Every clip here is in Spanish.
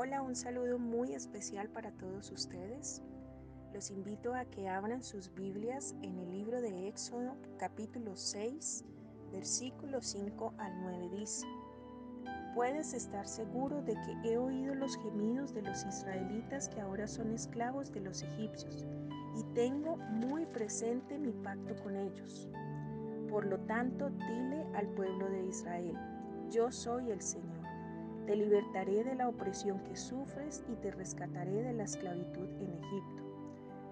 Hola, un saludo muy especial para todos ustedes. Los invito a que abran sus Biblias en el libro de Éxodo capítulo 6, versículo 5 al 9 dice, Puedes estar seguro de que he oído los gemidos de los israelitas que ahora son esclavos de los egipcios y tengo muy presente mi pacto con ellos. Por lo tanto, dile al pueblo de Israel, yo soy el Señor. Te libertaré de la opresión que sufres y te rescataré de la esclavitud en Egipto.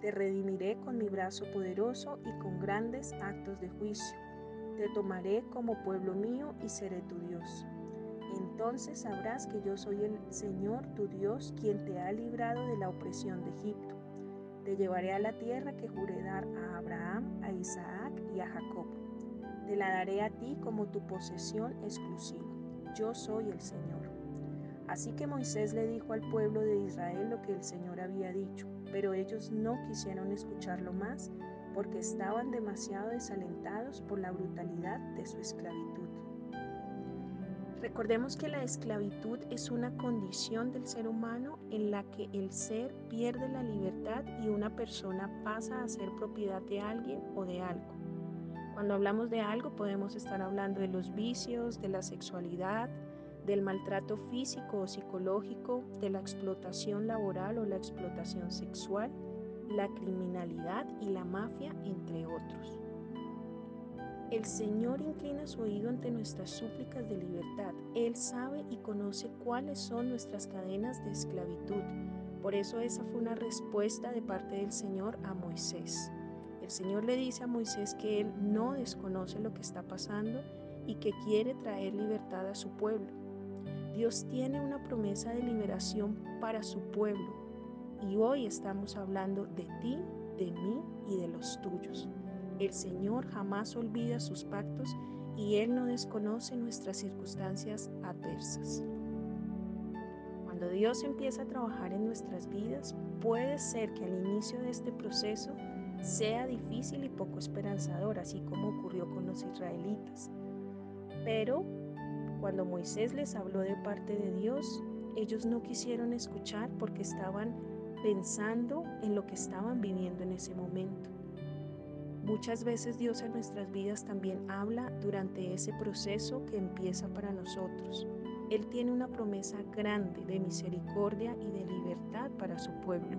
Te redimiré con mi brazo poderoso y con grandes actos de juicio. Te tomaré como pueblo mío y seré tu Dios. Entonces sabrás que yo soy el Señor tu Dios quien te ha librado de la opresión de Egipto. Te llevaré a la tierra que juré dar a Abraham, a Isaac y a Jacob. Te la daré a ti como tu posesión exclusiva. Yo soy el Señor. Así que Moisés le dijo al pueblo de Israel lo que el Señor había dicho, pero ellos no quisieron escucharlo más porque estaban demasiado desalentados por la brutalidad de su esclavitud. Recordemos que la esclavitud es una condición del ser humano en la que el ser pierde la libertad y una persona pasa a ser propiedad de alguien o de algo. Cuando hablamos de algo podemos estar hablando de los vicios, de la sexualidad, del maltrato físico o psicológico, de la explotación laboral o la explotación sexual, la criminalidad y la mafia, entre otros. El Señor inclina su oído ante nuestras súplicas de libertad. Él sabe y conoce cuáles son nuestras cadenas de esclavitud. Por eso esa fue una respuesta de parte del Señor a Moisés. El Señor le dice a Moisés que Él no desconoce lo que está pasando y que quiere traer libertad a su pueblo. Dios tiene una promesa de liberación para su pueblo y hoy estamos hablando de ti, de mí y de los tuyos. El Señor jamás olvida sus pactos y Él no desconoce nuestras circunstancias adversas. Cuando Dios empieza a trabajar en nuestras vidas, puede ser que al inicio de este proceso sea difícil y poco esperanzador, así como ocurrió con los israelitas. Pero cuando Moisés les habló de parte de Dios, ellos no quisieron escuchar porque estaban pensando en lo que estaban viviendo en ese momento. Muchas veces Dios en nuestras vidas también habla durante ese proceso que empieza para nosotros. Él tiene una promesa grande de misericordia y de libertad para su pueblo.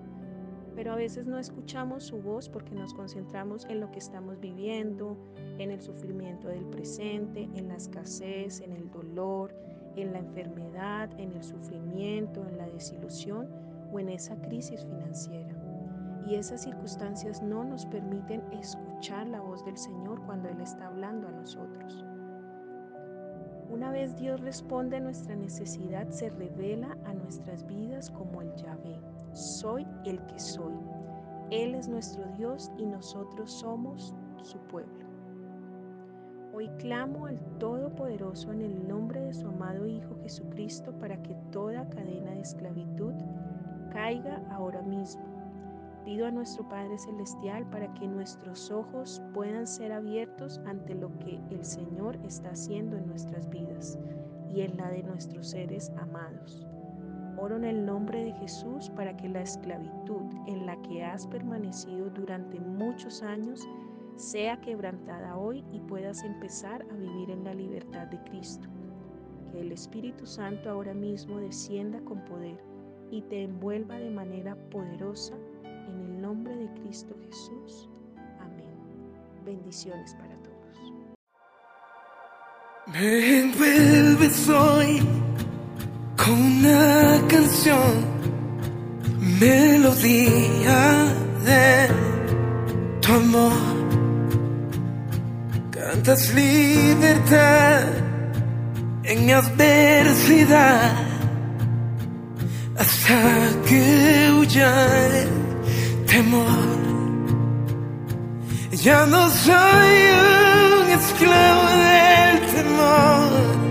Pero a veces no escuchamos su voz porque nos concentramos en lo que estamos viviendo, en el sufrimiento del presente, en la escasez, en el dolor, en la enfermedad, en el sufrimiento, en la desilusión o en esa crisis financiera y esas circunstancias no nos permiten escuchar la voz del Señor cuando Él está hablando a nosotros. Una vez Dios responde a nuestra necesidad, se revela a nuestras vidas como el Yahvé. Soy el que soy. Él es nuestro Dios y nosotros somos su pueblo. Hoy clamo al Todopoderoso en el nombre de su amado Hijo Jesucristo para que toda cadena de esclavitud caiga ahora mismo Pido a nuestro Padre Celestial para que nuestros ojos puedan ser abiertos ante lo que el Señor está haciendo en nuestras vidas y en la de nuestros seres amados. En el nombre de Jesús para que la esclavitud en la que has permanecido durante muchos años sea quebrantada hoy y puedas empezar a vivir en la libertad de Cristo. Que el Espíritu Santo ahora mismo descienda con poder y te envuelva de manera poderosa nombre de Cristo Jesús. Amén. Bendiciones para todos. Me envuelves hoy con una canción, melodía de tu amor. Cantas libertad en mi adversidad hasta que huya temor. Ya no soy un esclavo del temor.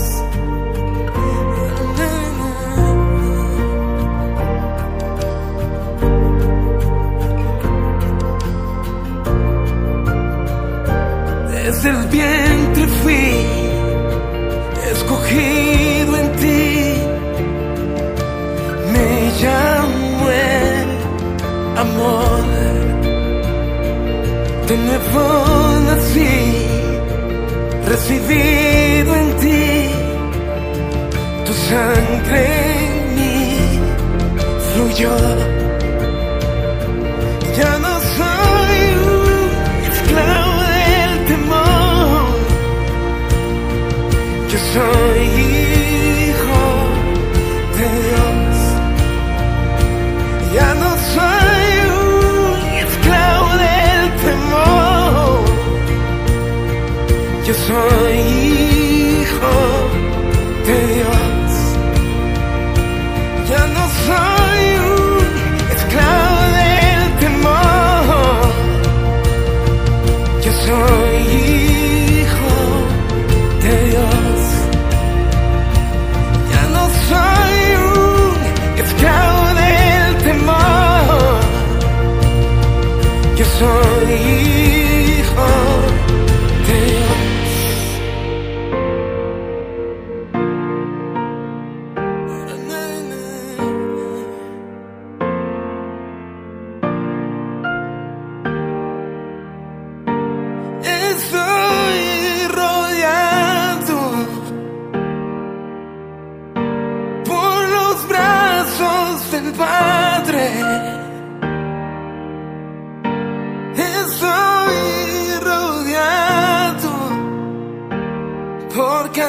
desde el vientre fui escogido en ti. Me llamo el amor. De nuevo nací, recibido en ti. Tu sangre en mí fluyó. sun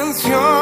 canción.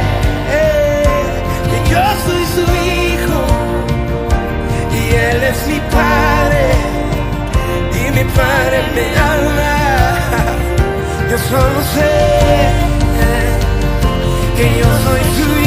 mar en mi alma. Yo solo sé que yo soy tuyo.